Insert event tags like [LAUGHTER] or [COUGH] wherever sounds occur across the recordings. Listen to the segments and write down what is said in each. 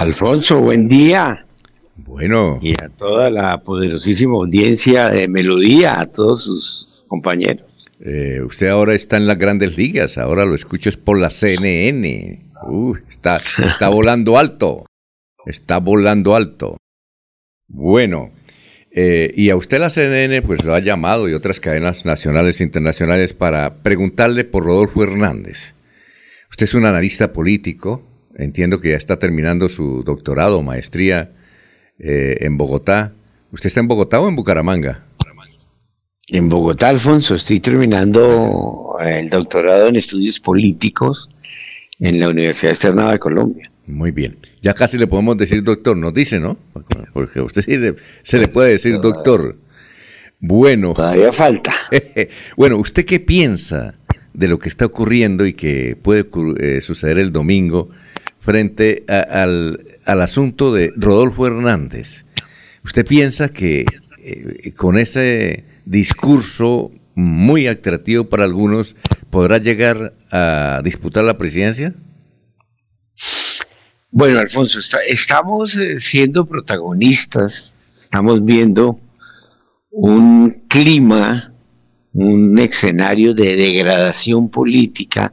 Alfonso, buen día. Bueno. Y a toda la poderosísima audiencia de Melodía, a todos sus compañeros. Eh, usted ahora está en las grandes ligas, ahora lo escucho es por la CNN. Uh, está, está [LAUGHS] volando alto, está volando alto. Bueno, eh, y a usted la CNN pues lo ha llamado y otras cadenas nacionales e internacionales para preguntarle por Rodolfo Hernández. Usted es un analista político, entiendo que ya está terminando su doctorado o maestría eh, en Bogotá. ¿Usted está en Bogotá o en Bucaramanga? En Bogotá, Alfonso, estoy terminando el doctorado en estudios políticos en la Universidad Externada de Colombia. Muy bien. Ya casi le podemos decir doctor, nos dice, ¿no? Porque a usted se le puede decir doctor. Bueno. Todavía falta. [LAUGHS] bueno, ¿usted qué piensa de lo que está ocurriendo y que puede eh, suceder el domingo frente al, asunto de Rodolfo Hernández? ¿Usted piensa que eh, con ese discurso muy atractivo para algunos podrá llegar a disputar la presidencia? Bueno, Alfonso, estamos eh, siendo protagonistas, estamos viendo un clima, un escenario de degradación política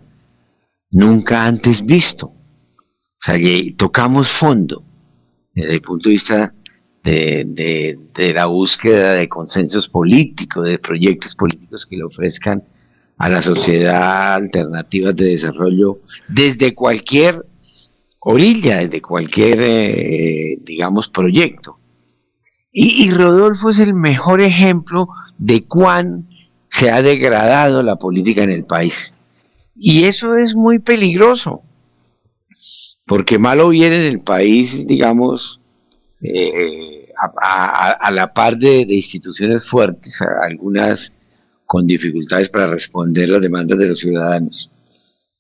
nunca antes visto. Sea, que tocamos fondo desde el punto de vista de, de, la búsqueda de consensos políticos, de proyectos políticos que le ofrezcan a la sociedad alternativas de desarrollo desde cualquier orilla, desde cualquier, eh, digamos, proyecto. Y, Rodolfo es el mejor ejemplo de cuán se ha degradado la política en el país. Y eso es muy peligroso, porque malo viene en el país, digamos, eh, a, la par de, instituciones fuertes, algunas con dificultades para responder las demandas de los ciudadanos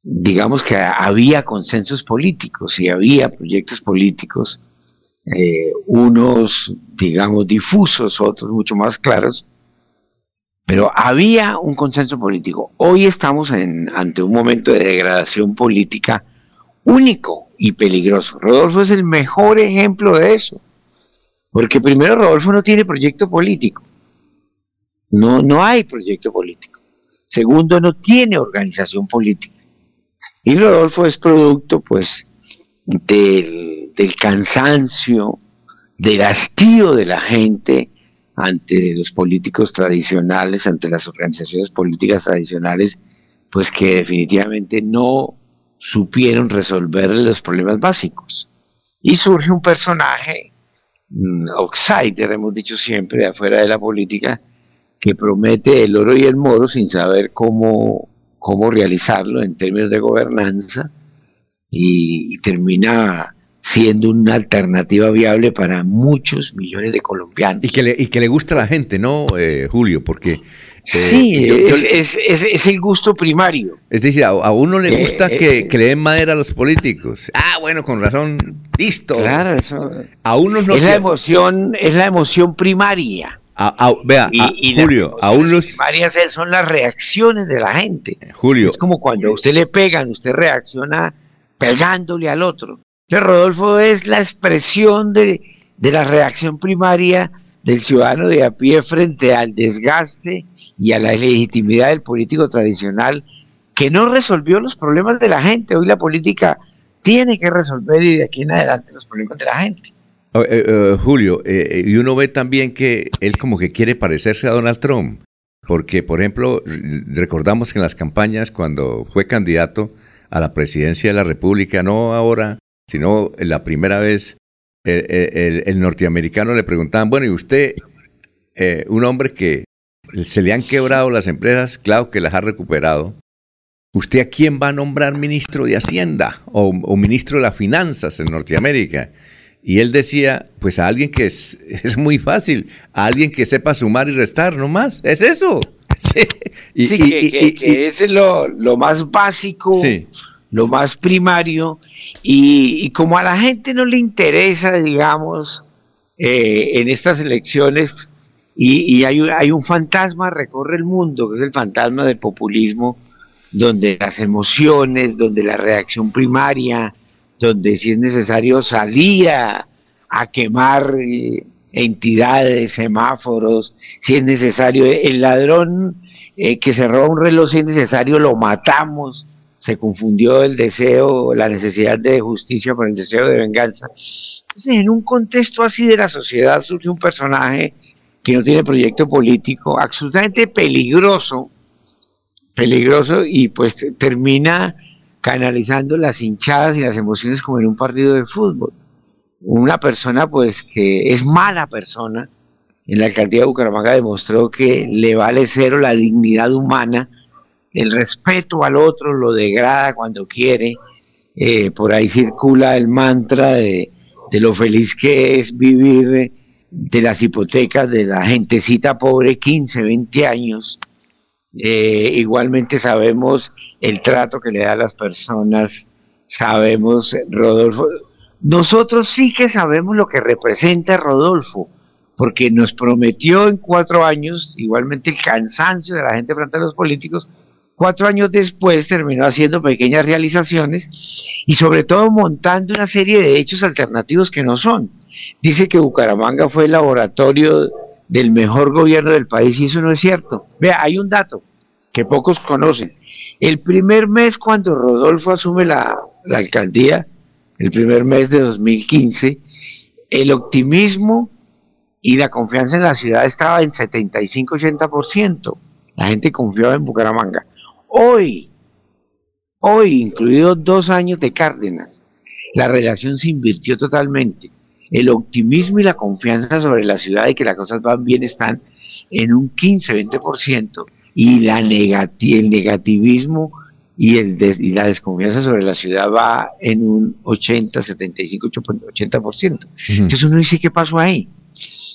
digamos que había consensos políticos y había proyectos políticos, eh, unos, digamos, difusos, otros mucho más claros, pero había un consenso político. Hoy estamos ante un momento de degradación política único y peligroso. Rodolfo es el mejor ejemplo de eso, porque primero Rodolfo no tiene proyecto político, no, no hay proyecto político. Segundo, no tiene organización política. Y Rodolfo es producto, pues, del, cansancio, del hastío de la gente ante los políticos tradicionales, ante las organizaciones políticas tradicionales, pues que definitivamente no supieron resolver los problemas básicos. Y surge un personaje, mm, outsider, hemos dicho siempre, de afuera de la política, que promete el oro y el moro sin saber cómo cómo realizarlo en términos de gobernanza y, termina siendo una alternativa viable para muchos millones de colombianos. Y que le, y que le gusta a la gente, ¿no, eh, Julio? Porque... Eh, sí, es, es, el gusto primario. Es decir, a, uno le gusta eh, que, que, le den madera a los políticos. Ah, bueno, con razón, listo. Claro, eso. A uno no es la emoción, es la emoción primaria vea, y, Julio, aún los primarias son las reacciones de la gente. Julio. Es como cuando a usted le pegan, usted reacciona pegándole al otro. Que Rodolfo es la expresión de, de la reacción primaria del ciudadano de a pie frente al desgaste y a la legitimidad del político tradicional que no resolvió los problemas de la gente. Hoy la política tiene que resolver y de aquí en adelante los problemas de la gente. Oh, eh, eh, Julio, eh, y uno ve también que él como que quiere parecerse a Donald Trump, porque por ejemplo, recordamos que en las campañas cuando fue candidato a la presidencia de la República, no ahora, sino la primera vez, el, norteamericano le preguntaban, bueno, ¿y usted, un hombre que se le han quebrado las empresas, claro que las ha recuperado, ¿usted a quién va a nombrar ministro de Hacienda o, o ministro de las Finanzas en Norteamérica? Y él decía, pues a alguien que es, [LAUGHS] es muy fácil, a alguien que sepa sumar y restar nomás, es eso. [LAUGHS] Sí, y, que, es lo, más básico, lo más primario, y, como a la gente no le interesa, digamos, eh, en estas elecciones, y, hay, hay un fantasma, recorre el mundo, que es el fantasma del populismo, donde las emociones, donde la reacción primaria, donde si es necesario salir a, quemar eh, entidades, semáforos, si es necesario, el ladrón eh, que se roba un reloj, si es necesario, lo matamos, se confundió el deseo, la necesidad de justicia por el deseo de venganza. Entonces, en un contexto así de la sociedad surge un personaje que no tiene proyecto político, absolutamente peligroso, peligroso y pues termina canalizando las hinchadas y las emociones como en un partido de fútbol. Una persona pues que es mala persona, en la alcaldía de Bucaramanga demostró que le vale cero la dignidad humana, el respeto al otro lo degrada cuando quiere, eh, por ahí circula el mantra de, lo feliz que es vivir de, las hipotecas de la gentecita pobre, 15, 20 años. Eh, igualmente sabemos el trato que le da a las personas, sabemos, Rodolfo, nosotros sí que sabemos lo que representa Rodolfo, porque nos prometió en cuatro años, igualmente el cansancio de la gente frente a los políticos, cuatro años después terminó haciendo pequeñas realizaciones y sobre todo montando una serie de hechos alternativos que no son. Dice que Bucaramanga fue el laboratorio del mejor gobierno del país y eso no es cierto. Vea, hay un dato que pocos conocen. El primer mes cuando Rodolfo asume la, alcaldía, el primer mes de 2015, el optimismo y la confianza en la ciudad estaba en 75-80%. La gente confiaba en Bucaramanga. Hoy, hoy, incluidos dos años de Cárdenas, la relación se invirtió totalmente. El optimismo y la confianza sobre la ciudad y que las cosas van bien están en un 15-20% y la el negativismo y, el y la desconfianza sobre la ciudad va en un 80, 75, 80%. Entonces uno dice, ¿qué pasó ahí?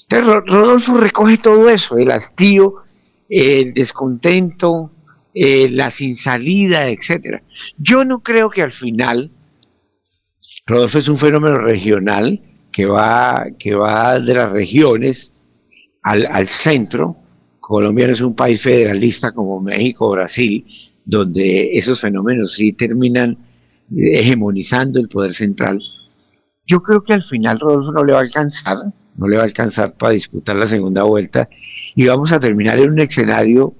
Entonces Rodolfo recoge todo eso, el hastío, el descontento, eh, la sin salida, etcétera. Yo no creo que al final Rodolfo es un fenómeno regional que va, que va de las regiones al, al centro, Colombia no es un país federalista como México o Brasil, donde esos fenómenos sí terminan hegemonizando el poder central. Yo creo que al final Rodolfo no le va a alcanzar, no le va a alcanzar para disputar la segunda vuelta y vamos a terminar en un escenario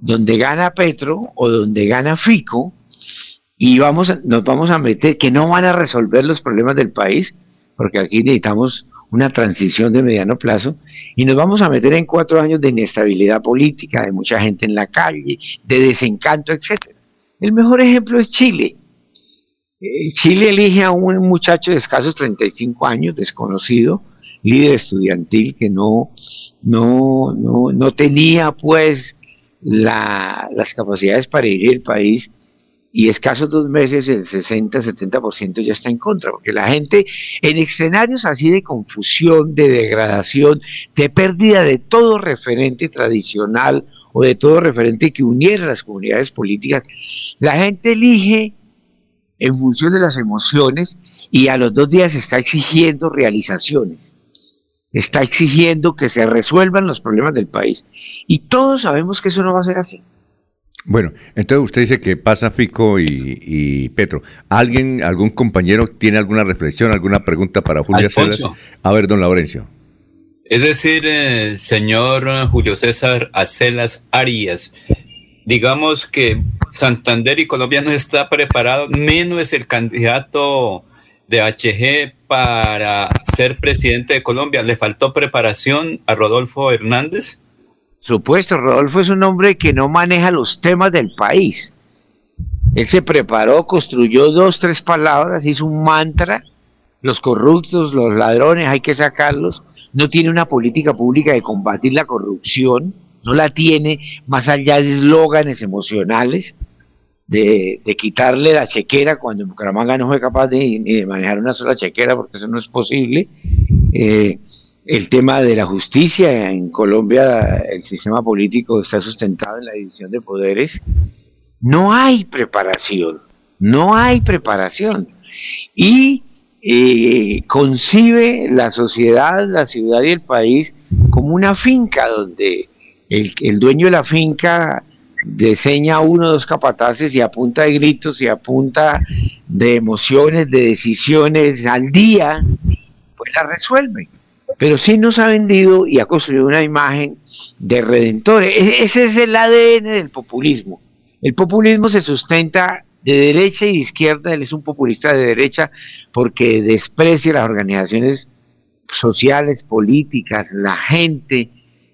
donde gana Petro o donde gana Fico y vamos nos vamos a meter que no van a resolver los problemas del país, porque aquí necesitamos una transición de mediano plazo y nos vamos a meter en cuatro años de inestabilidad política, de mucha gente en la calle, de desencanto, etcétera. El mejor ejemplo es Chile. Eh, Chile elige a un muchacho de escasos 35 años, desconocido, líder estudiantil, que no, no, no, tenía pues las capacidades para dirigir el país y escasos dos meses el 60-70% ya está en contra, porque la gente en escenarios así de confusión, de degradación, de pérdida de todo referente tradicional o de todo referente que uniera las comunidades políticas, la gente elige en función de las emociones y a los dos días está exigiendo realizaciones, está exigiendo que se resuelvan los problemas del país. Y todos sabemos que eso no va a ser así. Bueno, entonces usted dice que pasa Fico y, Petro. ¿Alguien, algún compañero tiene alguna reflexión, alguna pregunta para Julio César? A ver, don Laurencio. Es decir, eh, señor Julio César Acelas Arias, digamos que Santander y Colombia no está preparado, menos es el candidato de HG para ser presidente de Colombia. ¿Le faltó preparación a Rodolfo Hernández? Supuesto, Rodolfo es un hombre que no maneja los temas del país. Él se preparó, construyó dos, tres palabras, hizo un mantra, los corruptos, los ladrones, hay que sacarlos. No tiene una política pública de combatir la corrupción, no la tiene más allá de eslóganes emocionales, de, quitarle la chequera cuando Bucaramanga no fue capaz de, de manejar una sola chequera, porque eso no es posible. Eh, el tema de la justicia. En Colombia el sistema político está sustentado en la división de poderes. No hay preparación, no hay preparación. Y eh, concibe la sociedad, la ciudad y el país como una finca donde el, el dueño de la finca diseña uno o dos capataces y apunta de gritos y apunta de emociones, de decisiones al día, pues la resuelve. Pero sí nos ha vendido y ha construido una imagen de redentores. E-, ese es el ADN del populismo. El populismo se sustenta de derecha y de izquierda, él es un populista de derecha porque desprecia las organizaciones sociales, políticas, la gente,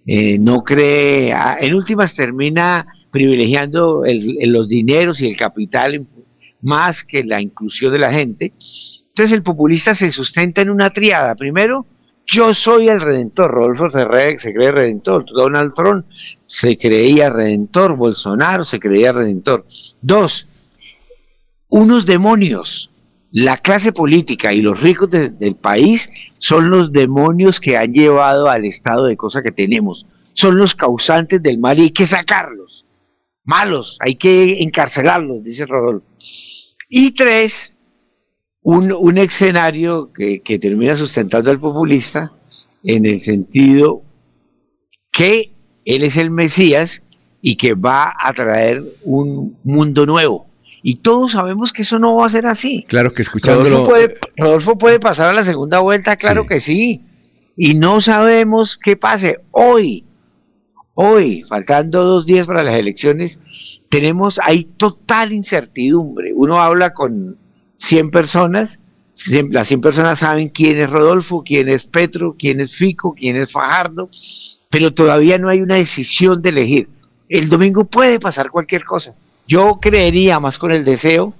eh, no cree, en últimas termina privilegiando los dineros y el capital más que la inclusión de la gente. Entonces el populista se sustenta en una triada. Primero, yo soy el redentor. Rodolfo se, se cree redentor. Donald Trump se creía redentor. Bolsonaro se creía redentor. Dos, unos demonios. La clase política y los ricos del país son los demonios que han llevado al estado de cosa que tenemos. Son los causantes del mal y hay que sacarlos. Malos, hay que encarcelarlos, dice Rodolfo. Y tres, un, escenario que, que termina sustentando al populista en el sentido que él es el Mesías y que va a traer un mundo nuevo y todos sabemos que eso no va a ser así. Claro que escuchándolo. Rodolfo puede, pasar a la segunda vuelta, claro que sí. Y no sabemos qué pase. Hoy, hoy, faltando dos días para las elecciones, tenemos, hay total incertidumbre. Uno habla con 100 personas, las 100 personas saben quién es Rodolfo, quién es Petro, quién es Fico, quién es Fajardo, pero todavía no hay una decisión de elegir. El domingo puede pasar cualquier cosa. Yo creería más con el deseo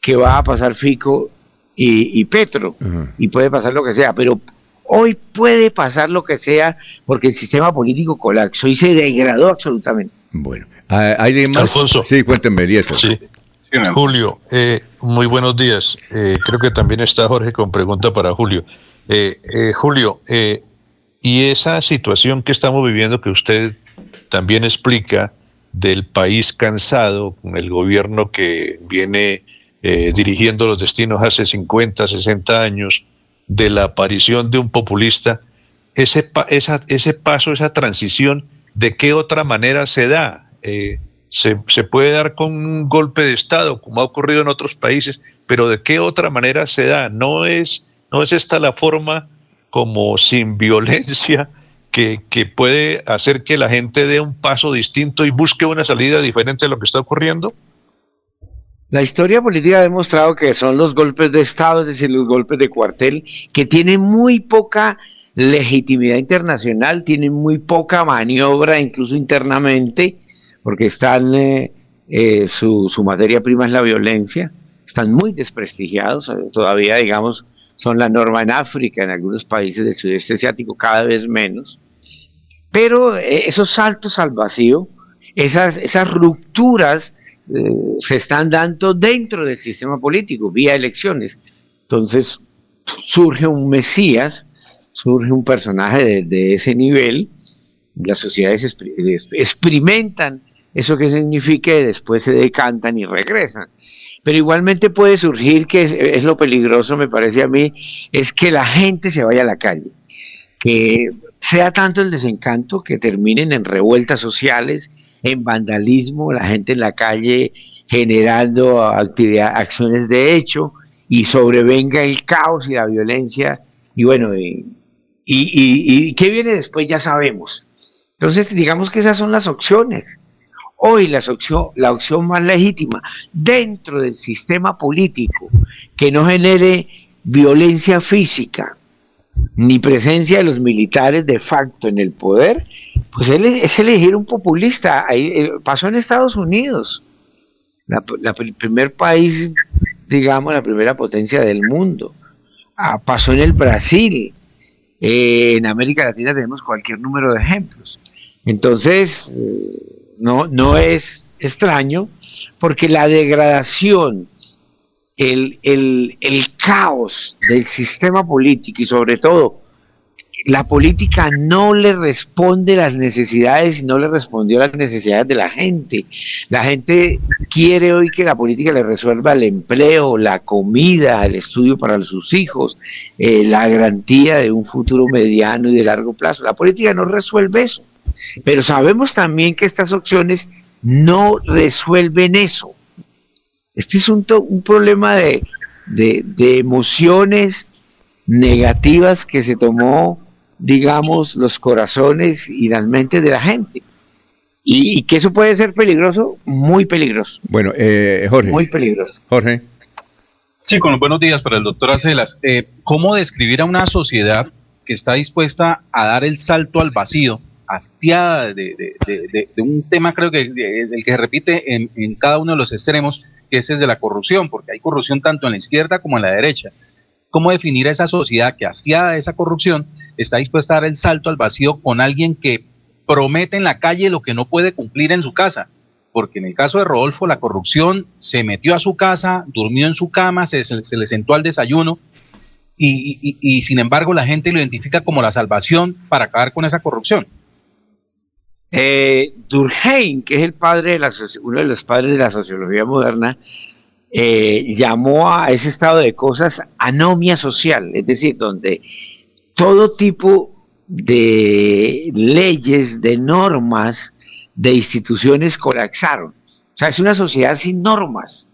que va a pasar Fico y, Petro, y puede pasar lo que sea, pero hoy puede pasar lo que sea porque el sistema político colapsó y se degradó absolutamente. Bueno, ¿hay más? Alfonso. Sí, cuéntenme, Eliezer. Sí. Julio, eh, muy buenos días. Eh, creo que también está Jorge con pregunta para Julio. Eh, Julio, y esa situación que estamos viviendo que usted también explica, del país cansado, con el gobierno que viene eh, dirigiendo los destinos hace 50, 60 años, de la aparición de un populista, ese, ese paso, esa transición, ¿de qué otra manera se da? Eh, se, puede dar con un golpe de Estado, como ha ocurrido en otros países, pero ¿de qué otra manera se da? No es, no es esta la forma como sin [LAUGHS] violencia que, puede hacer que la gente dé un paso distinto y busque una salida diferente de lo que está ocurriendo? La historia política ha demostrado que son los golpes de Estado, es decir, los golpes de cuartel, que tienen muy poca legitimidad internacional, tienen muy poca maniobra incluso internamente, porque están, eh, eh, su, materia prima es la violencia, están muy desprestigiados, eh, todavía digamos son la norma en África, en algunos países del sudeste asiático cada vez menos. Pero esos saltos al vacío, esas, esas rupturas eh, se están dando dentro del sistema político, vía elecciones. Entonces surge un Mesías, surge un personaje de, ese nivel, las sociedades experimentan eso que significa y después se decantan y regresan. Pero igualmente puede surgir, que es, lo peligroso, me parece a mí, es que la gente se vaya a la calle, que sea tanto el desencanto que terminen en revueltas sociales, en vandalismo, la gente en la calle generando actividad, acciones de hecho y sobrevenga el caos y la violencia y bueno, y, y, y qué viene después ya sabemos. Entonces digamos que esas son las opciones hoy la opción, la opción más legítima dentro del sistema político que no genere violencia física ni presencia de los militares de facto en el poder, pues es elegir un populista. Eh, pasó en Estados Unidos, el primer país, digamos, la primera potencia del mundo. Ah, pasó en el Brasil. Eh, en América Latina tenemos cualquier número de ejemplos. Entonces, eh, no, no es extraño, porque la degradación, el, caos del sistema político y sobre todo la política no le responde las necesidades y no le respondió las necesidades de la gente. La gente quiere hoy que la política le resuelva el empleo, la comida, el estudio para sus hijos, eh, la garantía de un futuro mediano y de largo plazo. La política no resuelve eso. Pero sabemos también que estas opciones no resuelven eso. Este es un, un problema de, de, emociones negativas que se tomó, digamos, los corazones y las mentes de la gente. Y, que eso puede ser peligroso, muy peligroso. Bueno, eh, Jorge. Muy peligroso. Jorge. Sí, con los buenos días para el doctor Acelas. Eh, ¿Cómo describir a una sociedad que está dispuesta a dar el salto al vacío, hastiada de, un tema, creo que el que se repite en, en, cada uno de los extremos, que es el de la corrupción, porque hay corrupción tanto en la izquierda como en la derecha. ¿Cómo definir a esa sociedad que, hastiada de esa corrupción, está dispuesta a dar el salto al vacío con alguien que promete en la calle lo que no puede cumplir en su casa? porque en el caso de Rodolfo la corrupción se metió a su casa, durmió en su cama, se, le sentó al desayuno y, sin embargo la gente lo identifica como la salvación para acabar con esa corrupción. Eh, Durkheim, que es el padre de la, uno de los padres de la sociología moderna, eh, llamó a ese estado de cosas anomia social, es decir, donde todo tipo de leyes, de normas, de instituciones colapsaron. O sea, es una sociedad sin normas.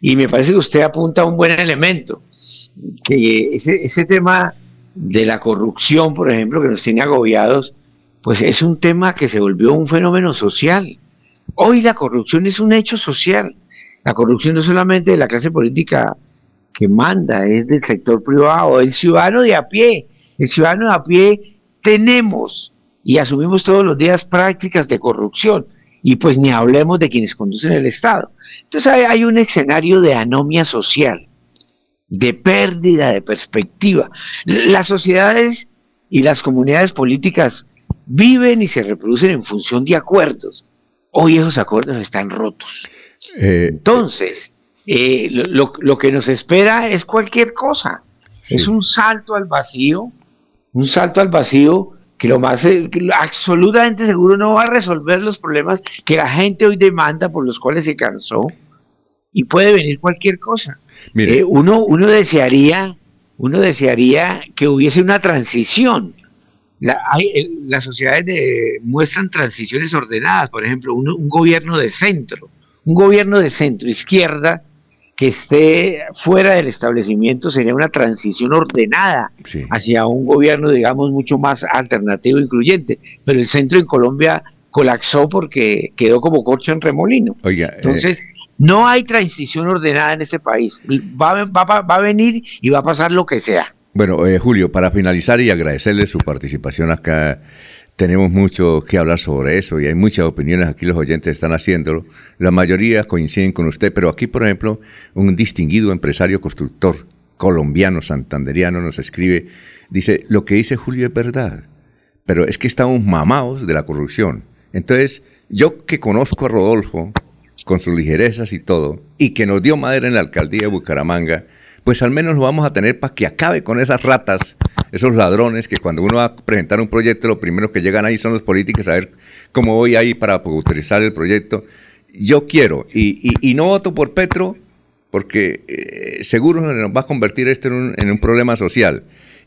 Y me parece que usted apunta a un buen elemento, que ese, tema de la corrupción, por ejemplo, que nos tiene agobiados, pues es un tema que se volvió un fenómeno social. Hoy la corrupción es un hecho social. La corrupción no es solamente de la clase política que manda, es del sector privado, el ciudadano de a pie. El ciudadano de a pie tenemos y asumimos todos los días prácticas de corrupción y pues ni hablemos de quienes conducen el Estado. Entonces hay, un escenario de anomia social, de pérdida de perspectiva. Las sociedades y las comunidades políticas viven y se reproducen en función de acuerdos. Hoy esos acuerdos están rotos. Eh, Entonces, eh, lo, que nos espera es cualquier cosa. Es un salto al vacío, un salto al vacío que lo más eh, absolutamente seguro no va a resolver los problemas que la gente hoy demanda por los cuales se cansó y puede venir cualquier cosa. Eh, uno, uno desearía, uno desearía que hubiese una transición. Las sociedades muestran transiciones ordenadas, por ejemplo, un gobierno de centro, un gobierno de centro izquierda que esté fuera del establecimiento sería una transición ordenada hacia un gobierno, digamos, mucho más alternativo e incluyente. Pero el centro en Colombia colapsó porque quedó como corcho en remolino. Oiga, eh, Entonces, no hay transición ordenada en este país. Va, va, a venir y va a pasar lo que sea. Bueno, eh, Julio, para finalizar y agradecerle su participación acá tenemos mucho que hablar sobre eso y hay muchas opiniones aquí los oyentes están haciéndolo. La mayoría coinciden con usted, pero aquí, por ejemplo, un distinguido empresario constructor colombiano, santanderiano, nos escribe, dice, lo que dice Julio es verdad, pero es que estamos mamados de la corrupción. Entonces, yo que conozco a Rodolfo, con sus ligerezas y todo, y que nos dio madera en la alcaldía de Bucaramanga, pues al menos lo vamos a tener para que acabe con esas ratas esos ladrones que cuando uno va a presentar un proyecto, lo primero que llegan ahí son los políticos a ver cómo voy ahí para utilizar el proyecto. Yo quiero, y, no voto por Petro, porque eh, seguro nos va a convertir esto en un, problema social.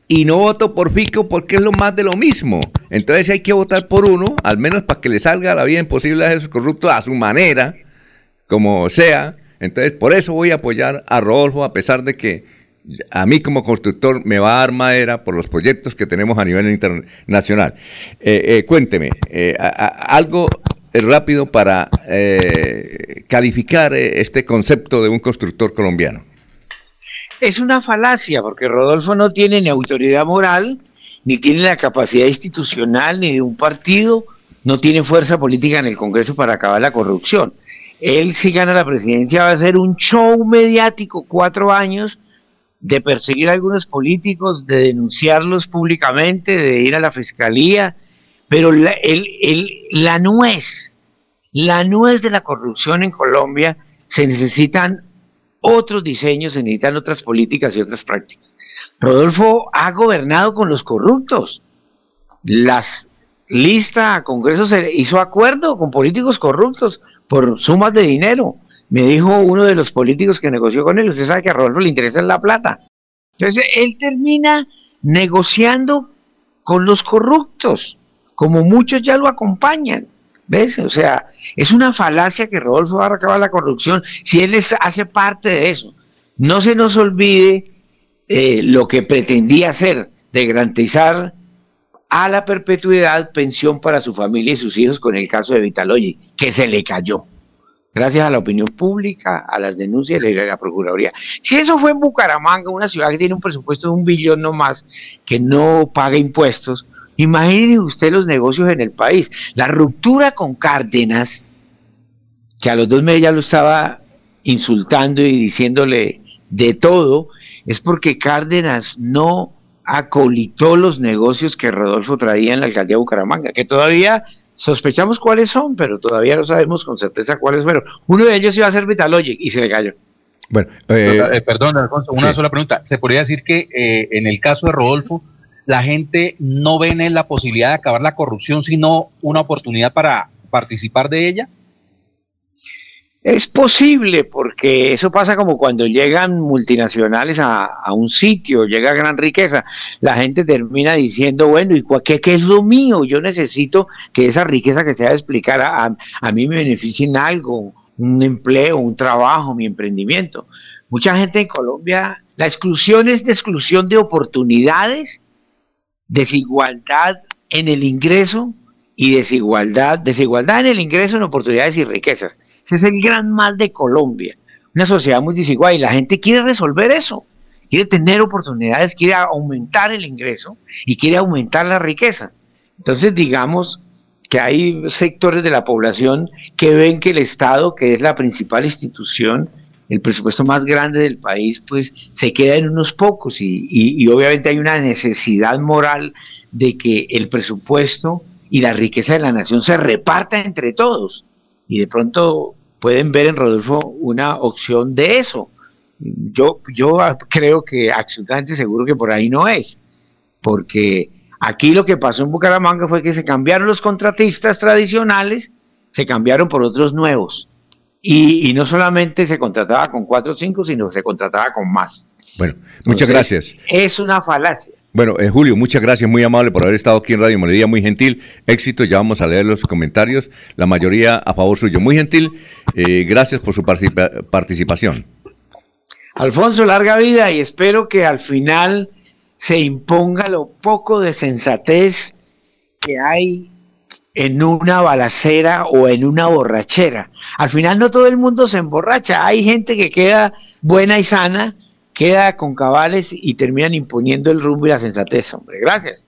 Y no voto por Fico porque es lo más de lo mismo. Entonces hay que votar por uno, al menos para que le salga la vida imposible a esos corruptos a su manera, como sea. Entonces por eso voy a apoyar a Rodolfo, a pesar de que a mí como constructor me va a dar madera por los proyectos que tenemos a nivel internacional. Eh, eh, cuénteme, eh, algo rápido para calificar este concepto de un constructor colombiano. Es una falacia, porque Rodolfo no tiene ni autoridad moral, ni tiene la capacidad institucional, ni de un partido, no tiene fuerza política en el Congreso para acabar la corrupción. Él si gana la presidencia va a ser un show mediático, cuatro años, de perseguir a algunos políticos, de denunciarlos públicamente, de ir a la fiscalía, pero la, la nuez, la nuez de la corrupción en Colombia, se necesitan otros diseños, se necesitan otras políticas y otras prácticas. Rodolfo ha gobernado con los corruptos. Las listas a Congreso se hizo acuerdo con políticos corruptos por sumas de dinero. Me dijo uno de los políticos que negoció con él, usted sabe que a Rodolfo le interesa la plata. Entonces él termina negociando con los corruptos, como muchos ya lo acompañan. ¿Ves? O sea, es una falacia que Rodolfo va a acabar la corrupción si él hace parte de eso. No se nos olvide eh, lo que pretendía hacer, de garantizar a la perpetuidad pensión para su familia y sus hijos con el caso de Vitaloyi, que se le cayó. Gracias a la opinión pública, a las denuncias de la Procuraduría. Si eso fue en Bucaramanga, una ciudad que tiene un presupuesto de un billón no más, que no paga impuestos, imagine usted los negocios en el país. La ruptura con Cárdenas, que a los dos meses ya lo estaba insultando y diciéndole de todo, es porque Cárdenas no acolitó los negocios que Rodolfo traía en la alcaldía de Bucaramanga, que todavía sospechamos cuáles son, pero todavía no sabemos con certeza cuáles fueron. Uno de ellos iba a ser Vitalogic y se le cayó. Bueno, eh, eh, perdón, Alfonso, una sola pregunta. ¿Se podría decir que eh, en el caso de Rodolfo, la gente no ve en él la posibilidad de acabar la corrupción, sino una oportunidad para participar de ella? Es posible, porque eso pasa como cuando llegan multinacionales a, un sitio, llega gran riqueza, la gente termina diciendo, bueno, ¿y qué, es lo mío? Yo necesito que esa riqueza que se va a explicar a, a mí me beneficie en algo, un empleo, un trabajo, mi emprendimiento. Mucha gente en Colombia, la exclusión es de exclusión de oportunidades, desigualdad en el ingreso y desigualdad, desigualdad en el ingreso, en oportunidades y riquezas. Ese es el gran mal de Colombia. Una sociedad muy desigual y la gente quiere resolver eso. Quiere tener oportunidades, quiere aumentar el ingreso y quiere aumentar la riqueza. Entonces, digamos que hay sectores de la población que ven que el Estado, que es la principal institución, el presupuesto más grande del país, pues se queda en unos pocos y, y obviamente hay una necesidad moral de que el presupuesto y la riqueza de la nación se reparta entre todos y de pronto pueden ver en Rodolfo una opción de eso. Yo, yo creo que absolutamente seguro que por ahí no es, porque aquí lo que pasó en Bucaramanga fue que se cambiaron los contratistas tradicionales, se cambiaron por otros nuevos. Y, no solamente se contrataba con cuatro o cinco, sino se contrataba con más. Bueno, muchas gracias. Es una falacia. Bueno, eh, Julio, muchas gracias, muy amable por haber estado aquí en Radio Melodía, muy gentil. Éxito, ya vamos a leer los comentarios, la mayoría a favor suyo. Muy gentil, eh, gracias por su participación. Alfonso, larga vida y espero que al final se imponga lo poco de sensatez que hay en una balacera o en una borrachera. Al final no todo el mundo se emborracha, hay gente que queda buena y sana queda con cabales y terminan imponiendo el rumbo y la sensatez, hombre. Gracias.